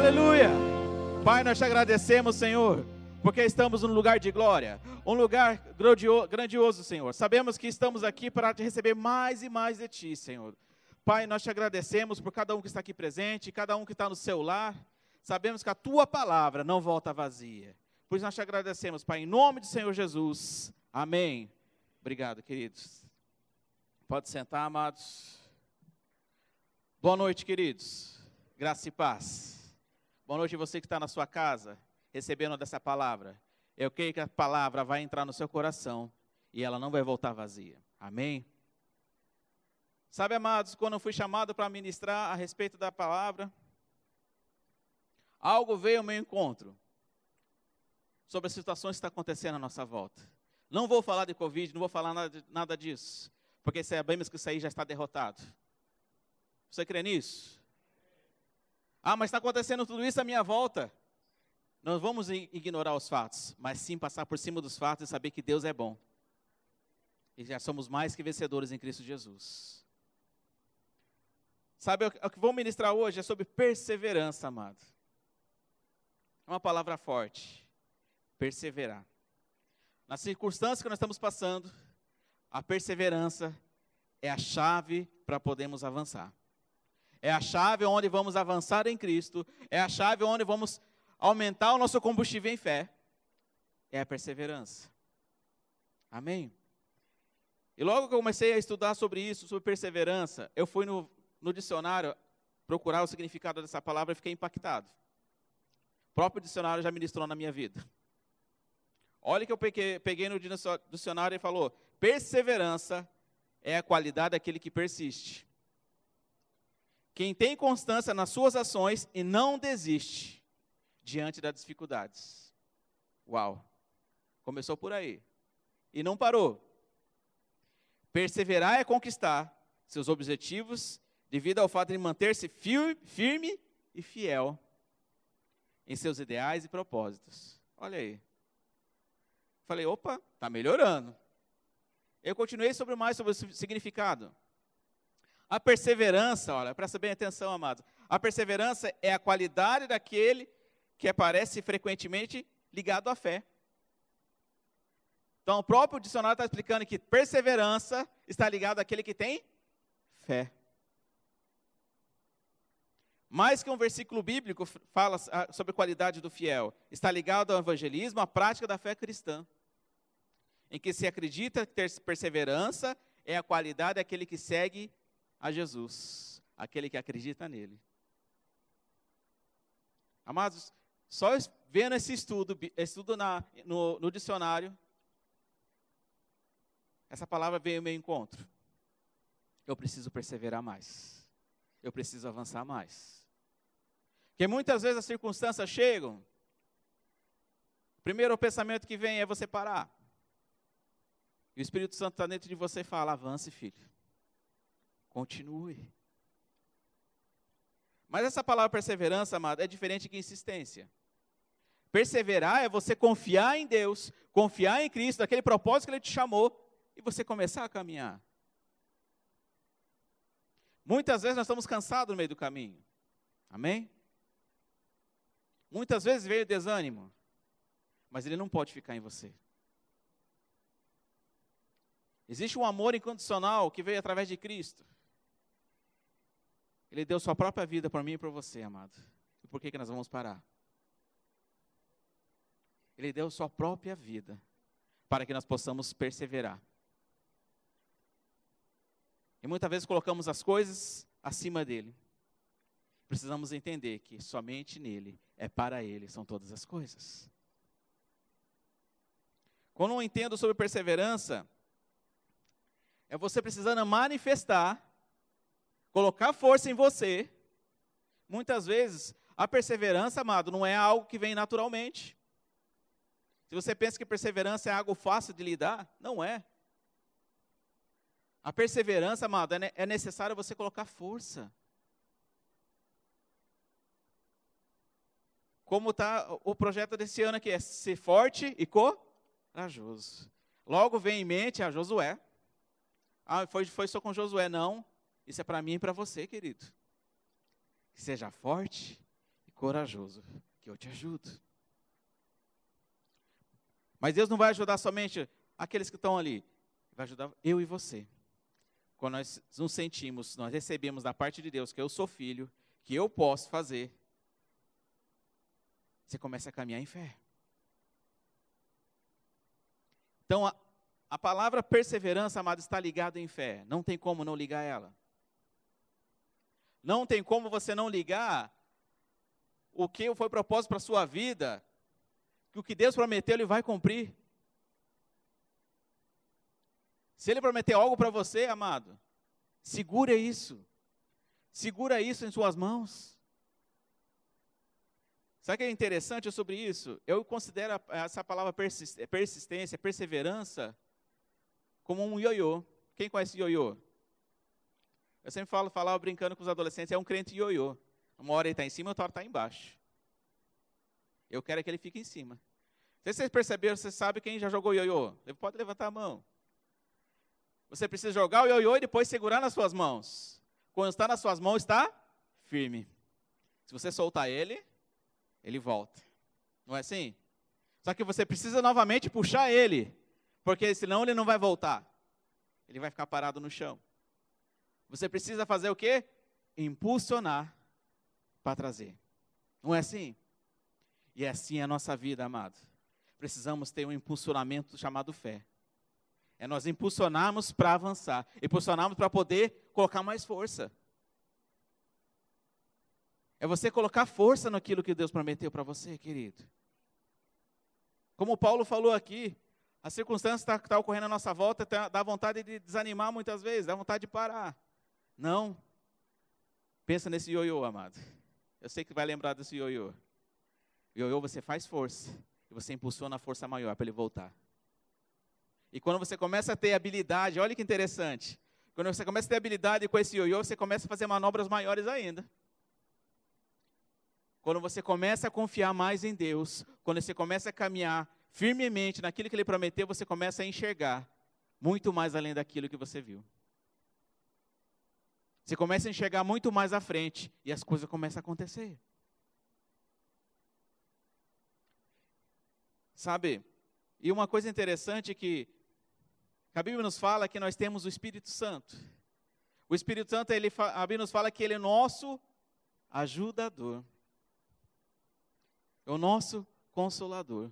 Aleluia! Pai, nós te agradecemos, Senhor, porque estamos num lugar de glória, um lugar grandioso, Senhor. Sabemos que estamos aqui para te receber mais e mais de ti, Senhor. Pai, nós te agradecemos por cada um que está aqui presente, cada um que está no seu lar. Sabemos que a tua palavra não volta vazia. Por isso nós te agradecemos, Pai, em nome do Senhor Jesus. Amém. Obrigado, queridos. Pode sentar, amados. Boa noite, queridos. Graça e paz. Boa noite você que está na sua casa, recebendo dessa palavra. Eu creio que a palavra vai entrar no seu coração e ela não vai voltar vazia. Amém? Sabe, amados, quando eu fui chamado para ministrar a respeito da palavra, algo veio ao meu encontro sobre as situações que estão acontecendo à nossa volta. Não vou falar de Covid, não vou falar nada, nada disso, porque sabemos que isso aí já está derrotado. Você crê nisso? Ah, mas está acontecendo tudo isso à minha volta. Não vamos ignorar os fatos, mas sim passar por cima dos fatos e saber que Deus é bom. E já somos mais que vencedores em Cristo Jesus. Sabe, o que vou ministrar hoje é sobre perseverança, amado. É uma palavra forte. Perseverar. Nas circunstâncias que nós estamos passando, a perseverança é a chave para podermos avançar. É a chave onde vamos avançar em Cristo. É a chave onde vamos aumentar o nosso combustível em fé. É a perseverança. Amém? E logo que eu comecei a estudar sobre isso, sobre perseverança, eu fui no, no dicionário procurar o significado dessa palavra e fiquei impactado. O próprio dicionário já ministrou na minha vida. Olha que eu peguei, peguei no dicionário e falou: perseverança é a qualidade daquele que persiste. Quem tem constância nas suas ações e não desiste diante das dificuldades. Uau! Começou por aí. E não parou. Perseverar é conquistar seus objetivos devido ao fato de manter-se firme e fiel em seus ideais e propósitos. Olha aí. Falei, opa, está melhorando. Eu continuei sobre mais sobre o significado. A perseverança, olha, presta bem atenção, amados. A perseverança é a qualidade daquele que aparece frequentemente ligado à fé. Então, o próprio dicionário está explicando que perseverança está ligado àquele que tem fé. Mais que um versículo bíblico fala sobre a qualidade do fiel, está ligado ao evangelismo, à prática da fé cristã, em que se acredita que ter perseverança é a qualidade daquele que segue a Jesus, aquele que acredita nele. Amados, só vendo esse estudo, estudo na, no, no dicionário, essa palavra veio ao meu encontro. Eu preciso perseverar mais. Eu preciso avançar mais. Porque muitas vezes as circunstâncias chegam. O primeiro pensamento que vem é você parar. E o Espírito Santo está dentro de você e fala: avance, filho. Continue. Mas essa palavra perseverança, amado, é diferente que insistência. Perseverar é você confiar em Deus, confiar em Cristo, naquele propósito que Ele te chamou, e você começar a caminhar. Muitas vezes nós estamos cansados no meio do caminho. Amém? Muitas vezes veio desânimo, mas ele não pode ficar em você. Existe um amor incondicional que veio através de Cristo. Ele deu sua própria vida por mim e por você, amado. E por que, que nós vamos parar? Ele deu sua própria vida para que nós possamos perseverar. E muitas vezes colocamos as coisas acima dele. Precisamos entender que somente nele, é para ele, são todas as coisas. Quando eu entendo sobre perseverança, é você precisando manifestar colocar força em você. Muitas vezes, a perseverança, amado, não é algo que vem naturalmente. Se você pensa que perseverança é algo fácil de lidar, não é. A perseverança, amado, é, é necessário você colocar força. Como está o projeto desse ano aqui, é ser forte e corajoso. Logo vem em mente a Josué. Ah, foi, foi só com Josué, não. Isso é para mim e para você, querido. Que seja forte e corajoso, que eu te ajudo. Mas Deus não vai ajudar somente aqueles que estão ali, vai ajudar eu e você. Quando nós nos sentimos, nós recebemos da parte de Deus que eu sou filho, que eu posso fazer, você começa a caminhar em fé. Então, a, a palavra perseverança, amado, está ligada em fé. Não tem como não ligar ela. Não tem como você não ligar o que foi propósito para a sua vida, que o que Deus prometeu, Ele vai cumprir. Se Ele prometeu algo para você, amado, segura isso. Segura isso em suas mãos. Sabe o que é interessante sobre isso? Eu considero essa palavra persistência, perseverança, como um ioiô. Quem conhece ioiô? Eu sempre falo, falava brincando com os adolescentes, é um crente ioiô. Uma hora ele está em cima, outra hora está embaixo. Eu quero que ele fique em cima. Se vocês perceberam, você sabe quem já jogou ioiô? Pode levantar a mão. Você precisa jogar o ioiô e depois segurar nas suas mãos. Quando está nas suas mãos, está firme. Se você soltar ele, ele volta. Não é assim? Só que você precisa novamente puxar ele, porque senão ele não vai voltar. Ele vai ficar parado no chão. Você precisa fazer o quê? Impulsionar para trazer. Não é assim? E é assim a nossa vida, amado. Precisamos ter um impulsionamento chamado fé. É nós impulsionarmos para avançar, impulsionarmos para poder colocar mais força. É você colocar força naquilo que Deus prometeu para você, querido. Como Paulo falou aqui, a circunstância está tá ocorrendo à nossa volta, tá, dá vontade de desanimar muitas vezes, dá vontade de parar. Não. Pensa nesse ioiô, amado. Eu sei que vai lembrar desse ioiô. Ioiô, você faz força. E você impulsiona a força maior para ele voltar. E quando você começa a ter habilidade, olha que interessante. Quando você começa a ter habilidade com esse ioiô, você começa a fazer manobras maiores ainda. Quando você começa a confiar mais em Deus, quando você começa a caminhar firmemente naquilo que Ele prometeu, você começa a enxergar muito mais além daquilo que você viu. Você começa a enxergar muito mais à frente e as coisas começam a acontecer. Sabe? E uma coisa interessante que a Bíblia nos fala que nós temos o Espírito Santo. O Espírito Santo, ele, a Bíblia nos fala que ele é nosso ajudador é o nosso consolador.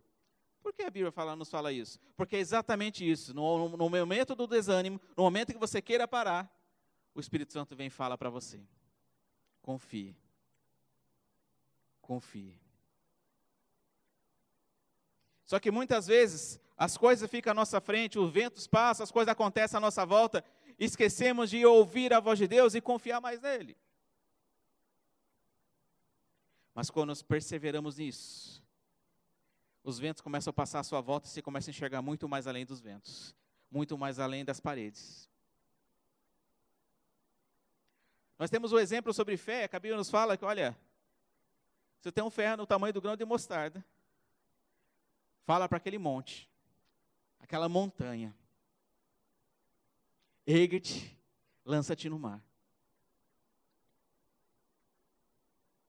Por que a Bíblia fala, nos fala isso? Porque é exatamente isso. No, no momento do desânimo, no momento que você queira parar, o Espírito Santo vem e fala para você: confie. Confie. Só que muitas vezes as coisas ficam à nossa frente, os ventos passam, as coisas acontecem à nossa volta, esquecemos de ouvir a voz de Deus e confiar mais nele. Mas quando nós perseveramos nisso, os ventos começam a passar à sua volta e você começa a enxergar muito mais além dos ventos, muito mais além das paredes. Nós temos o um exemplo sobre fé, a Bíblia nos fala que, olha, você tem um fé no tamanho do grão de mostarda, fala para aquele monte, aquela montanha, ergue-te, lança-te no mar.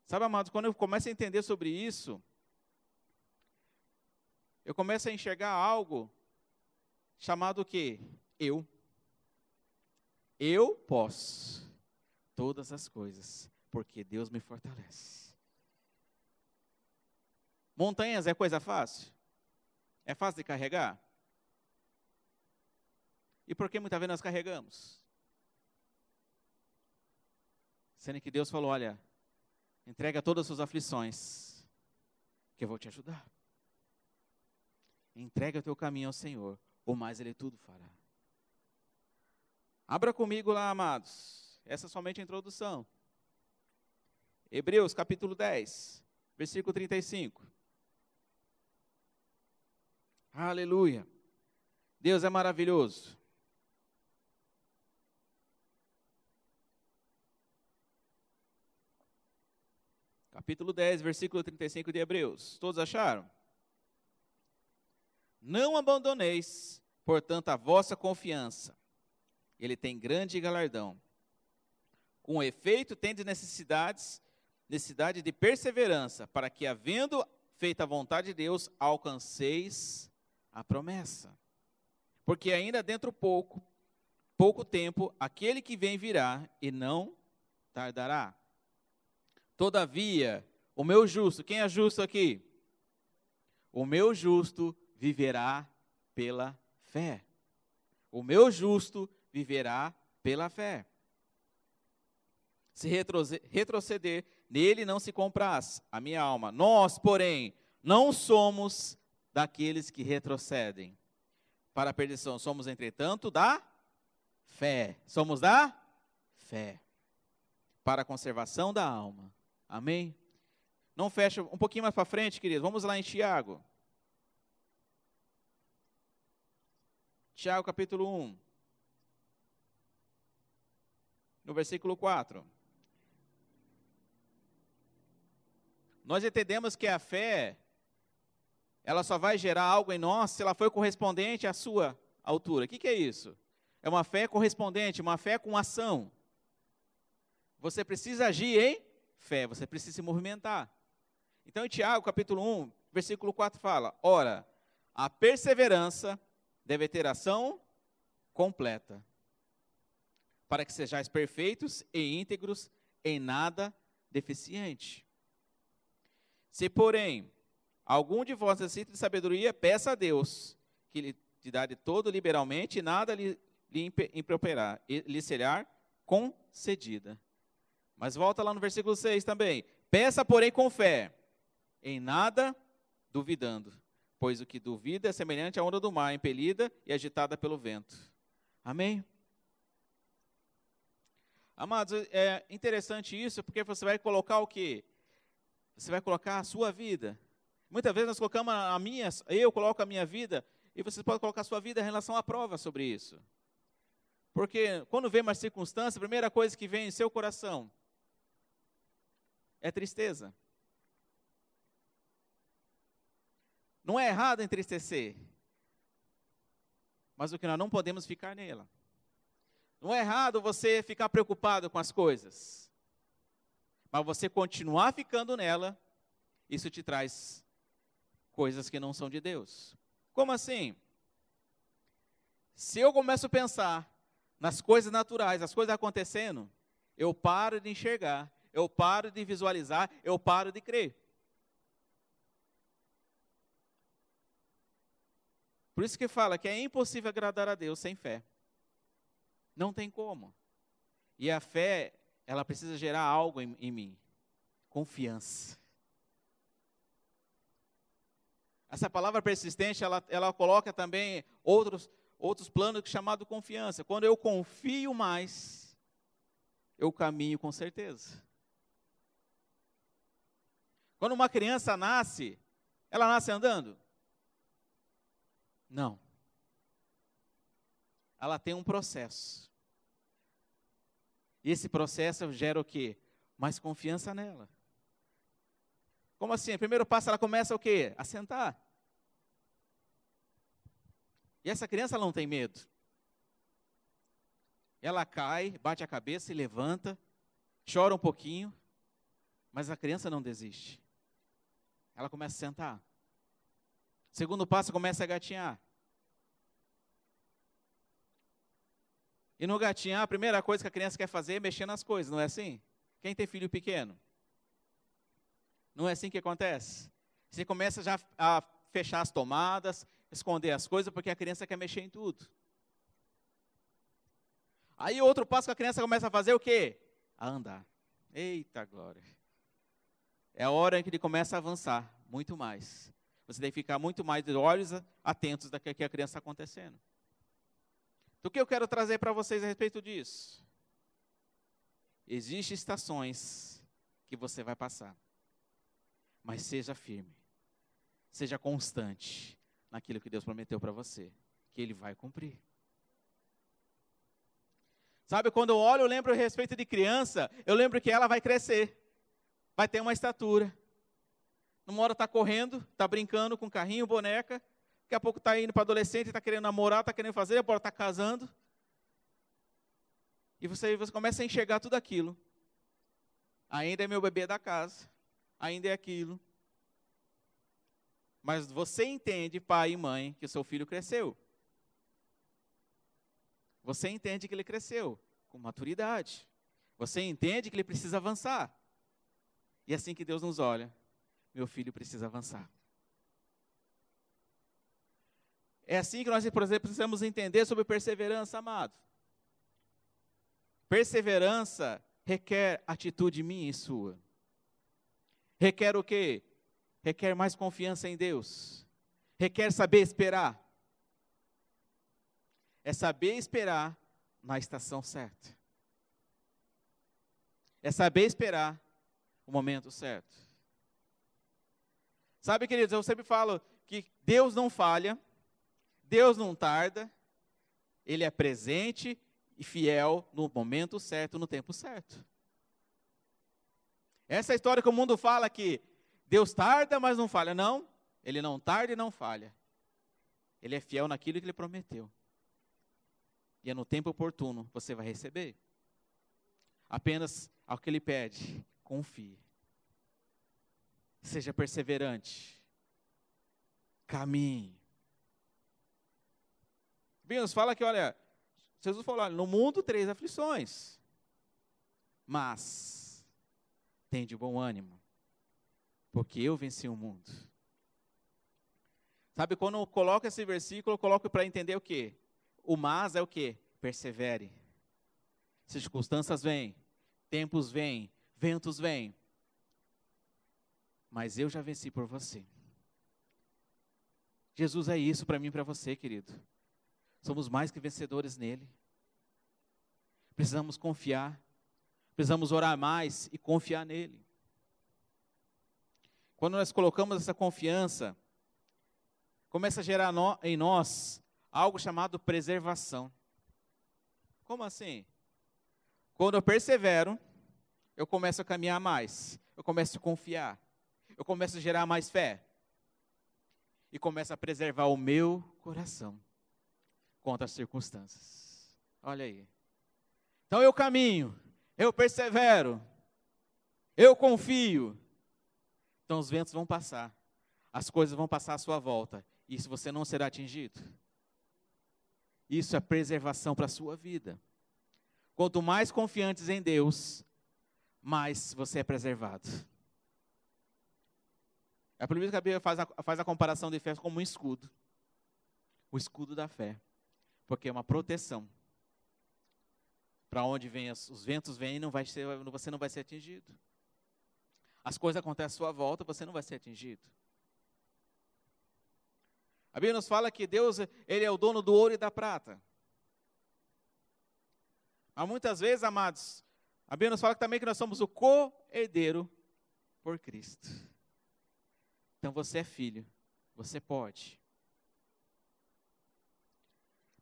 Sabe, amados, quando eu começo a entender sobre isso, eu começo a enxergar algo chamado o quê? Eu. Eu posso todas as coisas, porque Deus me fortalece. Montanhas é coisa fácil? É fácil de carregar? E por que muitas vezes nós carregamos? Sendo que Deus falou: olha, Entrega todas as suas aflições, que eu vou te ajudar. Entrega o teu caminho ao Senhor, ou mais Ele tudo fará. Abra comigo lá, amados. Essa é somente a introdução. Hebreus capítulo 10, versículo 35. Aleluia. Deus é maravilhoso. capítulo 10, versículo 35 de Hebreus. Todos acharam? Não abandoneis, portanto, a vossa confiança. Ele tem grande galardão. Com efeito, tendes necessidades, necessidade de perseverança, para que, havendo feita a vontade de Deus, alcanceis a promessa. Porque ainda dentro pouco, pouco tempo, aquele que vem virá e não tardará. Todavia, o meu justo, quem é justo aqui? O meu justo viverá pela fé. O meu justo viverá pela fé. Se retroceder, nele não se compraz a minha alma. Nós, porém, não somos daqueles que retrocedem para a perdição. Somos, entretanto, da fé. Somos da fé. Para a conservação da alma. Amém? Não fecha um pouquinho mais para frente, querido. Vamos lá em Tiago. Tiago capítulo 1. No versículo 4. Nós entendemos que a fé, ela só vai gerar algo em nós se ela for correspondente à sua altura. O que, que é isso? É uma fé correspondente, uma fé com ação. Você precisa agir em fé, você precisa se movimentar. Então, em Tiago, capítulo 1, versículo 4 fala: Ora, a perseverança deve ter ação completa, para que sejais perfeitos e íntegros, em nada deficiente. Se, porém, algum de vós necessita de sabedoria, peça a Deus, que lhe te dá de todo liberalmente, e nada lhe, lhe improperá, lhe será concedida. Mas volta lá no versículo 6 também. Peça, porém, com fé, em nada duvidando, pois o que duvida é semelhante à onda do mar, impelida e agitada pelo vento. Amém? Amados, é interessante isso, porque você vai colocar o quê? Você vai colocar a sua vida. Muitas vezes nós colocamos a minha, eu coloco a minha vida, e você pode colocar a sua vida em relação à prova sobre isso. Porque quando vem uma circunstância, a primeira coisa que vem em seu coração é tristeza. Não é errado entristecer. Mas o que nós não podemos ficar nela. Não é errado você ficar preocupado com as coisas. Mas você continuar ficando nela, isso te traz coisas que não são de Deus. Como assim? Se eu começo a pensar nas coisas naturais, as coisas acontecendo, eu paro de enxergar, eu paro de visualizar, eu paro de crer. Por isso que fala que é impossível agradar a Deus sem fé. Não tem como. E a fé, ela precisa gerar algo em, em mim. Confiança. Essa palavra persistente, ela, ela coloca também outros, outros planos chamado confiança. Quando eu confio mais, eu caminho com certeza. Quando uma criança nasce, ela nasce andando? Não. Ela tem um processo. Esse processo gera o quê? Mais confiança nela. Como assim? Primeiro passo ela começa o quê? A sentar. E essa criança não tem medo. Ela cai, bate a cabeça e levanta, chora um pouquinho, mas a criança não desiste. Ela começa a sentar. Segundo passo, começa a gatinhar. E no gatinhar, a primeira coisa que a criança quer fazer é mexer nas coisas, não é assim? Quem tem filho pequeno? Não é assim que acontece? Você começa já a fechar as tomadas, esconder as coisas, porque a criança quer mexer em tudo. Aí outro passo que a criança começa a fazer é o quê? A andar. Eita glória. É a hora em que ele começa a avançar muito mais. Você tem que ficar muito mais de olhos atentos da que a criança está acontecendo. O que eu quero trazer para vocês a respeito disso? Existem estações que você vai passar. Mas seja firme. Seja constante naquilo que Deus prometeu para você, que Ele vai cumprir. Sabe, quando eu olho, eu lembro a respeito de criança, eu lembro que ela vai crescer, vai ter uma estatura, numa hora está correndo, está brincando com carrinho, boneca. Daqui a pouco está indo para adolescente, está querendo namorar, está querendo fazer, agora está casando. E você, você começa a enxergar tudo aquilo. ainda é meu bebê da casa, ainda é aquilo. Mas você entende, pai e mãe, que o seu filho cresceu. Você entende que ele cresceu com maturidade. Você entende que ele precisa avançar. E é assim que Deus nos olha, meu filho precisa avançar. É assim que nós, por exemplo, precisamos entender sobre perseverança, amado. Perseverança requer atitude minha e sua. Requer o quê? Requer mais confiança em Deus. Requer saber esperar. É saber esperar na estação certa. É saber esperar o momento certo. Sabe, queridos, eu sempre falo que Deus não falha, Deus não tarda, Ele é presente e fiel no momento certo, no tempo certo. Essa é história que o mundo fala que Deus tarda, mas não falha. Não, Ele não tarda e não falha. Ele é fiel naquilo que Ele prometeu. E é no tempo oportuno você vai receber. Apenas ao que Ele pede, confie. Seja perseverante. Caminhe. Deus fala que, olha, Jesus falou, olha, no mundo três aflições, mas tem de bom ânimo, porque eu venci o mundo. Sabe, quando eu coloco esse versículo, eu coloco para entender o quê? O mas é o quê? Persevere. Circunstâncias vêm, tempos vêm, ventos vêm, mas eu já venci por você. Jesus é isso para mim e para você, querido. Somos mais que vencedores nele. Precisamos confiar. Precisamos orar mais e confiar nele. Quando nós colocamos essa confiança, começa a gerar no, em nós algo chamado preservação. Como assim? Quando eu persevero, eu começo a caminhar mais, eu começo a confiar, eu começo a gerar mais fé e começo a preservar o meu coração contra as circunstâncias. Olha aí. Então eu caminho, eu persevero, eu confio. Então os ventos vão passar, as coisas vão passar à sua volta, e isso você não será atingido. Isso é preservação para a sua vida. Quanto mais confiantes em Deus, mais você é preservado. É por isso que a Bíblia faz a, faz a comparação de fé como um escudo. O escudo da fé porque é uma proteção. Para onde vem os, os ventos vêm, não vai ser, você não vai ser atingido. As coisas acontecem à sua volta, você não vai ser atingido. A Bíblia nos fala que Deus, ele é o dono do ouro e da prata. Mas muitas vezes, amados, a Bíblia nos fala também que nós somos o co-herdeiro por Cristo. Então você é filho, você pode.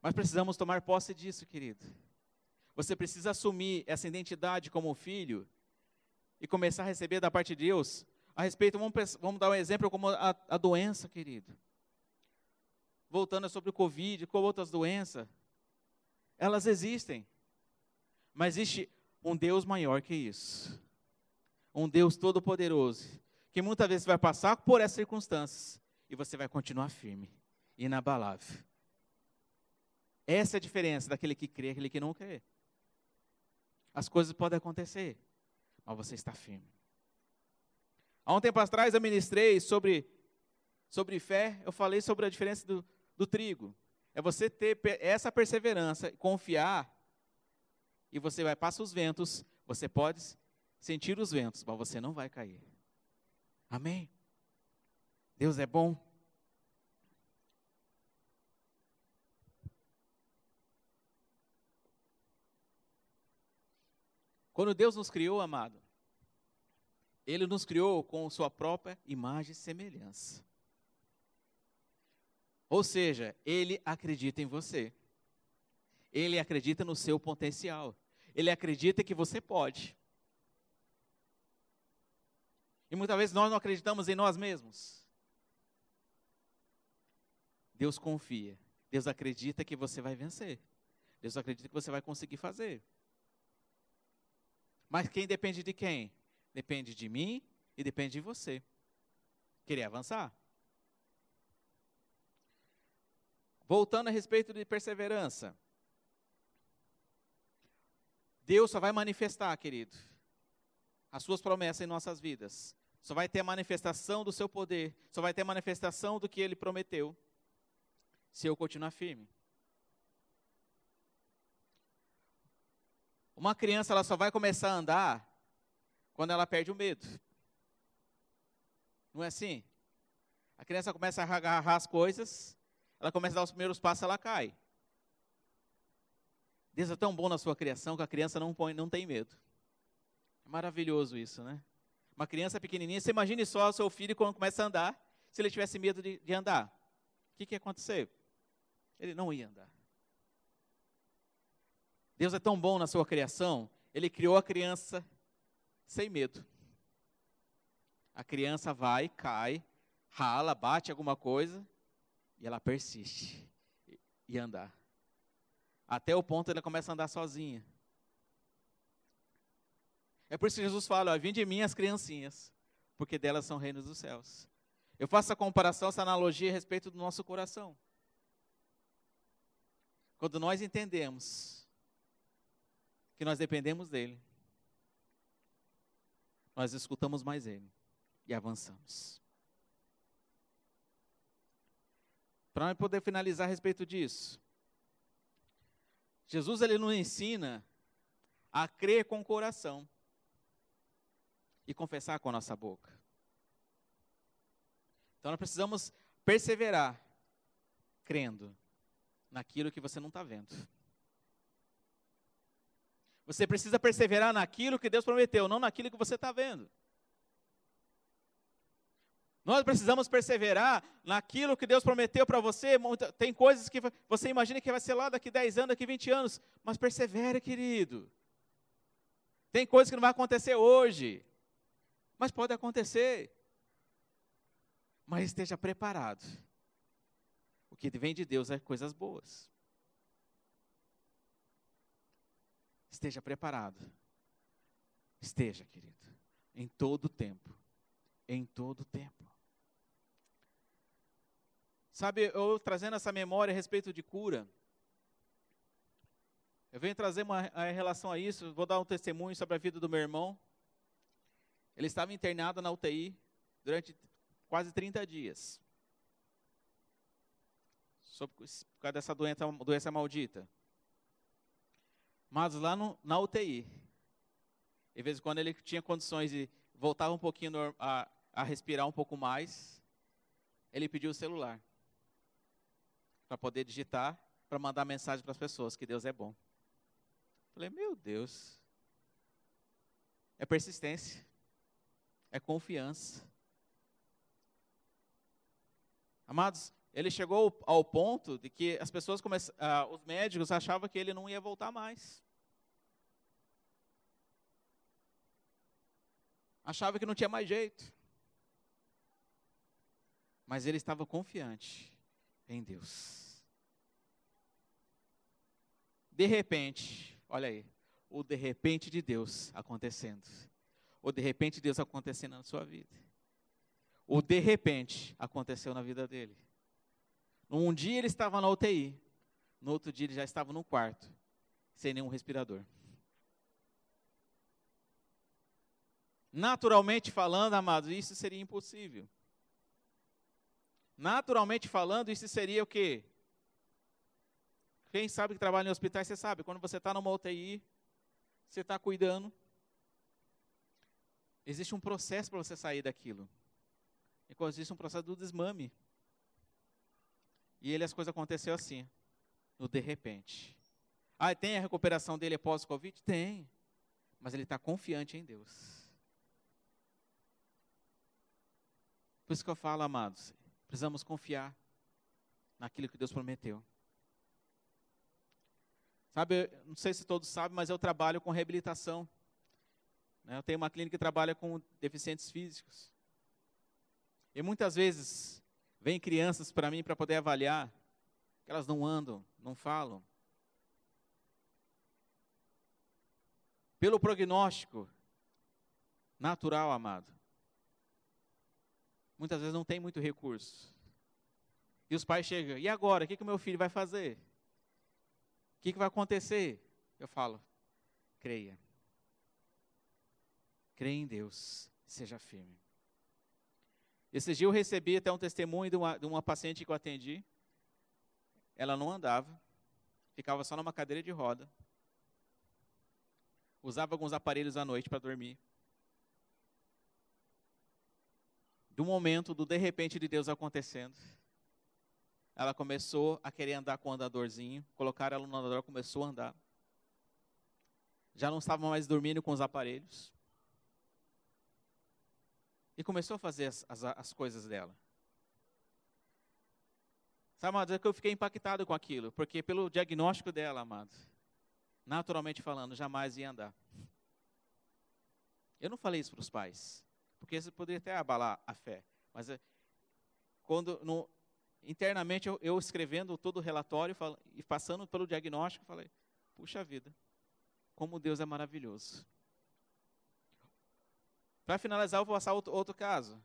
Mas precisamos tomar posse disso, querido. Você precisa assumir essa identidade como filho e começar a receber da parte de Deus a respeito, vamos, vamos dar um exemplo como a, a doença, querido. Voltando sobre o Covid, com outras doenças, elas existem. Mas existe um Deus maior que isso. Um Deus todo-poderoso, que muitas vezes vai passar por essas circunstâncias e você vai continuar firme, inabalável. Essa é a diferença daquele que crê e aquele que não crê. As coisas podem acontecer, mas você está firme. Há um tempo atrás eu ministrei sobre, sobre fé, eu falei sobre a diferença do, do trigo. É você ter essa perseverança, confiar, e você vai passar os ventos, você pode sentir os ventos, mas você não vai cair. Amém? Deus é bom. Quando Deus nos criou, amado, Ele nos criou com Sua própria imagem e semelhança. Ou seja, Ele acredita em você. Ele acredita no seu potencial. Ele acredita que você pode. E muitas vezes nós não acreditamos em nós mesmos. Deus confia. Deus acredita que você vai vencer. Deus acredita que você vai conseguir fazer. Mas quem depende de quem? Depende de mim e depende de você. Querer avançar? Voltando a respeito de perseverança. Deus só vai manifestar, querido, as suas promessas em nossas vidas. Só vai ter a manifestação do seu poder, só vai ter a manifestação do que ele prometeu, se eu continuar firme. Uma criança ela só vai começar a andar quando ela perde o medo. Não é assim? A criança começa a agarrar as coisas, ela começa a dar os primeiros passos, ela cai. Deus é tão bom na sua criação que a criança não, põe, não tem medo. É maravilhoso isso, né? Uma criança pequenininha, você imagine só o seu filho quando começa a andar, se ele tivesse medo de, de andar. O que, que ia acontecer? Ele não ia andar. Deus é tão bom na sua criação, ele criou a criança sem medo. A criança vai, cai, rala, bate alguma coisa e ela persiste e andar. Até o ponto ela começa a andar sozinha. É por isso que Jesus fala: ó, Vinde de mim as criancinhas, porque delas são reinos dos céus. Eu faço essa comparação, essa analogia a respeito do nosso coração. Quando nós entendemos que nós dependemos dele, nós escutamos mais ele e avançamos. Para poder finalizar a respeito disso, Jesus ele nos ensina a crer com o coração e confessar com a nossa boca. Então nós precisamos perseverar crendo naquilo que você não está vendo. Você precisa perseverar naquilo que Deus prometeu, não naquilo que você está vendo. Nós precisamos perseverar naquilo que Deus prometeu para você. Tem coisas que você imagina que vai ser lá daqui 10 anos, daqui 20 anos, mas persevere, querido. Tem coisas que não vai acontecer hoje, mas pode acontecer. Mas esteja preparado. O que vem de Deus é coisas boas. Esteja preparado. Esteja, querido, em todo tempo. Em todo tempo. Sabe, eu trazendo essa memória a respeito de cura, eu venho trazer uma em relação a isso, vou dar um testemunho sobre a vida do meu irmão. Ele estava internado na UTI durante quase 30 dias. Sobre, por causa dessa doença, doença maldita. Mas lá no, na UTI, de vez em quando ele tinha condições de voltar um pouquinho a, a respirar um pouco mais, ele pediu o celular para poder digitar, para mandar mensagem para as pessoas que Deus é bom. Falei, meu Deus. É persistência. É confiança. Amados, ele chegou ao ponto de que as pessoas começam, ah, os médicos achavam que ele não ia voltar mais. Achava que não tinha mais jeito. Mas ele estava confiante em Deus. De repente, olha aí, o de repente de Deus acontecendo. O de repente de Deus acontecendo na sua vida. O de repente aconteceu na vida dele. Um dia ele estava na UTI, no outro dia ele já estava no quarto, sem nenhum respirador. Naturalmente falando, amados, isso seria impossível. Naturalmente falando, isso seria o quê? Quem sabe que trabalha em hospitais, você sabe, quando você está numa UTI, você está cuidando, existe um processo para você sair daquilo. E quando existe um processo do desmame. E ele as coisas aconteceu assim, no de repente. Ah, tem a recuperação dele após o Covid? Tem. Mas ele está confiante em Deus. Por isso que eu falo, amados, Precisamos confiar naquilo que Deus prometeu. Sabe, não sei se todos sabem, mas eu trabalho com reabilitação. Né? Eu tenho uma clínica que trabalha com deficientes físicos. E muitas vezes vêm crianças para mim para poder avaliar, que elas não andam, não falam. Pelo prognóstico, natural, amado. Muitas vezes não tem muito recurso. E os pais chegam, e agora? O que, que o meu filho vai fazer? O que, que vai acontecer? Eu falo, creia. Creia em Deus, seja firme. Esse dia eu recebi até um testemunho de uma, de uma paciente que eu atendi. Ela não andava, ficava só numa cadeira de roda. Usava alguns aparelhos à noite para dormir. Do momento do de repente de Deus acontecendo, ela começou a querer andar com o andadorzinho, colocaram ela no andador, começou a andar. Já não estava mais dormindo com os aparelhos. E começou a fazer as, as, as coisas dela. Sabe, amados, é que eu fiquei impactado com aquilo, porque pelo diagnóstico dela, amados, naturalmente falando, jamais ia andar. Eu não falei isso para os pais, porque isso poderia até abalar a fé. Mas é, quando no, internamente eu, eu, escrevendo todo o relatório e passando pelo diagnóstico, falei: puxa vida, como Deus é maravilhoso. Para finalizar, eu vou passar outro, outro caso.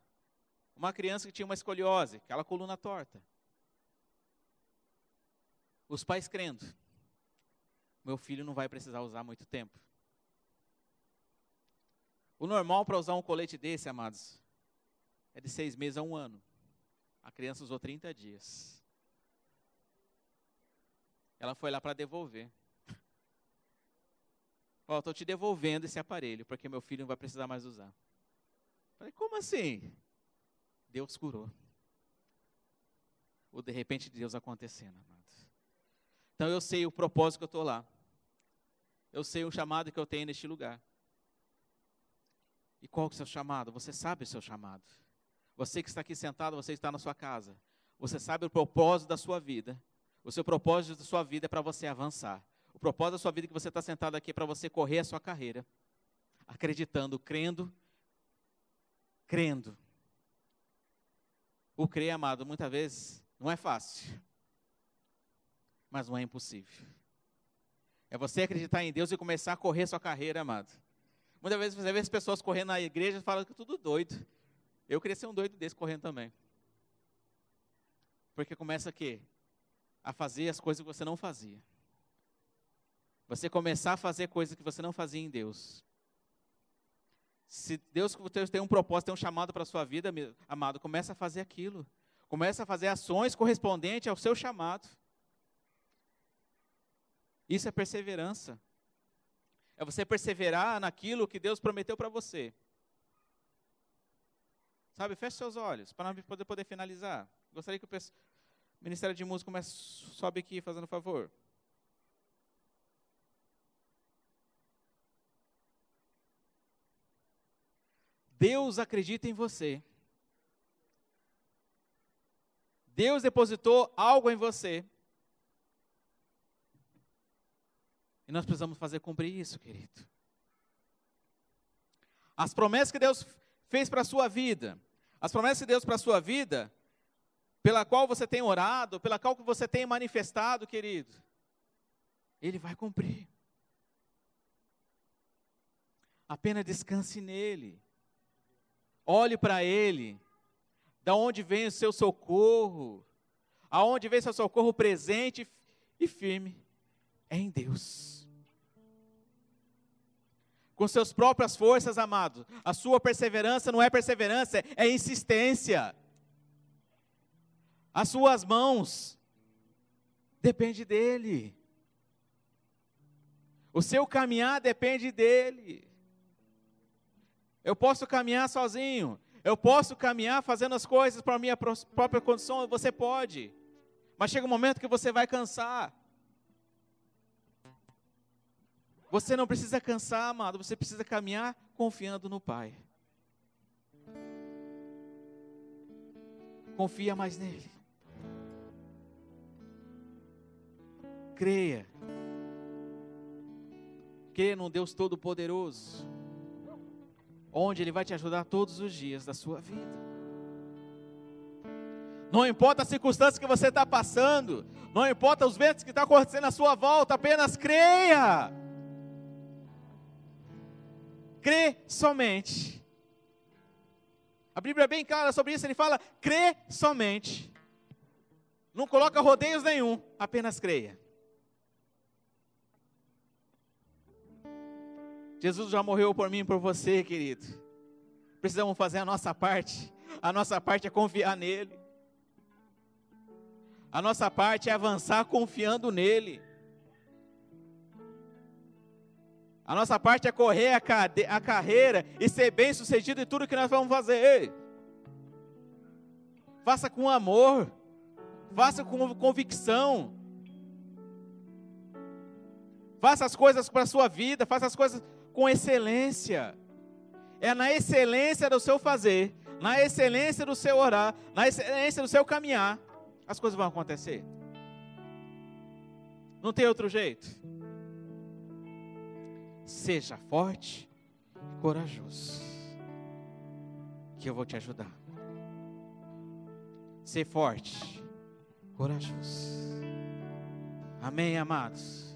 Uma criança que tinha uma escoliose, aquela coluna torta. Os pais crendo. Meu filho não vai precisar usar muito tempo. O normal para usar um colete desse, amados, é de seis meses a um ano. A criança usou 30 dias. Ela foi lá para devolver. Oh, estou te devolvendo esse aparelho, porque meu filho não vai precisar mais usar. Falei, como assim? Deus curou. O de repente de Deus acontecendo, amados. Então eu sei o propósito que eu estou lá. Eu sei o chamado que eu tenho neste lugar. E qual é o seu chamado? Você sabe o seu chamado. Você que está aqui sentado, você está na sua casa. Você sabe o propósito da sua vida. O seu propósito da sua vida é para você avançar. O propósito da sua vida que você está sentado aqui é para você correr a sua carreira. Acreditando, crendo crendo. O crer, amado, muitas vezes não é fácil, mas não é impossível. É você acreditar em Deus e começar a correr sua carreira, amado. Muitas vezes você vê as pessoas correndo na igreja e falam que é tudo doido. Eu queria ser um doido desse correndo também. Porque começa a quê? A fazer as coisas que você não fazia. Você começar a fazer coisas que você não fazia em Deus. Se Deus tem um propósito, tem um chamado para a sua vida, amado, começa a fazer aquilo. Começa a fazer ações correspondentes ao seu chamado. Isso é perseverança. É você perseverar naquilo que Deus prometeu para você. Sabe, feche seus olhos para poder, poder finalizar. Gostaria que o Ministério de Música comece, sobe aqui fazendo favor. Deus acredita em você. Deus depositou algo em você. E nós precisamos fazer cumprir isso, querido. As promessas que Deus fez para a sua vida, as promessas de Deus para a sua vida, pela qual você tem orado, pela qual você tem manifestado, querido, Ele vai cumprir. Apenas descanse nele. Olhe para Ele. Da onde vem o seu socorro? Aonde vem seu socorro presente e firme? É em Deus. Com suas próprias forças, amado. A sua perseverança não é perseverança, é insistência. As suas mãos depende dele. O seu caminhar depende dele. Eu posso caminhar sozinho. Eu posso caminhar fazendo as coisas para minha própria condição. Você pode. Mas chega um momento que você vai cansar. Você não precisa cansar, amado. Você precisa caminhar confiando no Pai. Confia mais nele. Creia. Creia num Deus Todo-Poderoso onde Ele vai te ajudar todos os dias da sua vida. Não importa as circunstâncias que você está passando, não importa os ventos que estão tá acontecendo à sua volta, apenas creia. Crê somente A Bíblia é bem clara sobre isso, ele fala: crê somente. Não coloca rodeios nenhum, apenas creia. Jesus já morreu por mim e por você, querido. Precisamos fazer a nossa parte. A nossa parte é confiar nele. A nossa parte é avançar confiando nele. A nossa parte é correr a, cade- a carreira e ser bem sucedido em tudo que nós vamos fazer. Faça com amor, faça com convicção. Faça as coisas para a sua vida, faça as coisas com excelência. É na excelência do seu fazer, na excelência do seu orar, na excelência do seu caminhar, as coisas vão acontecer. Não tem outro jeito. Seja forte e corajoso, que eu vou te ajudar. Ser forte, corajoso. Amém, amados.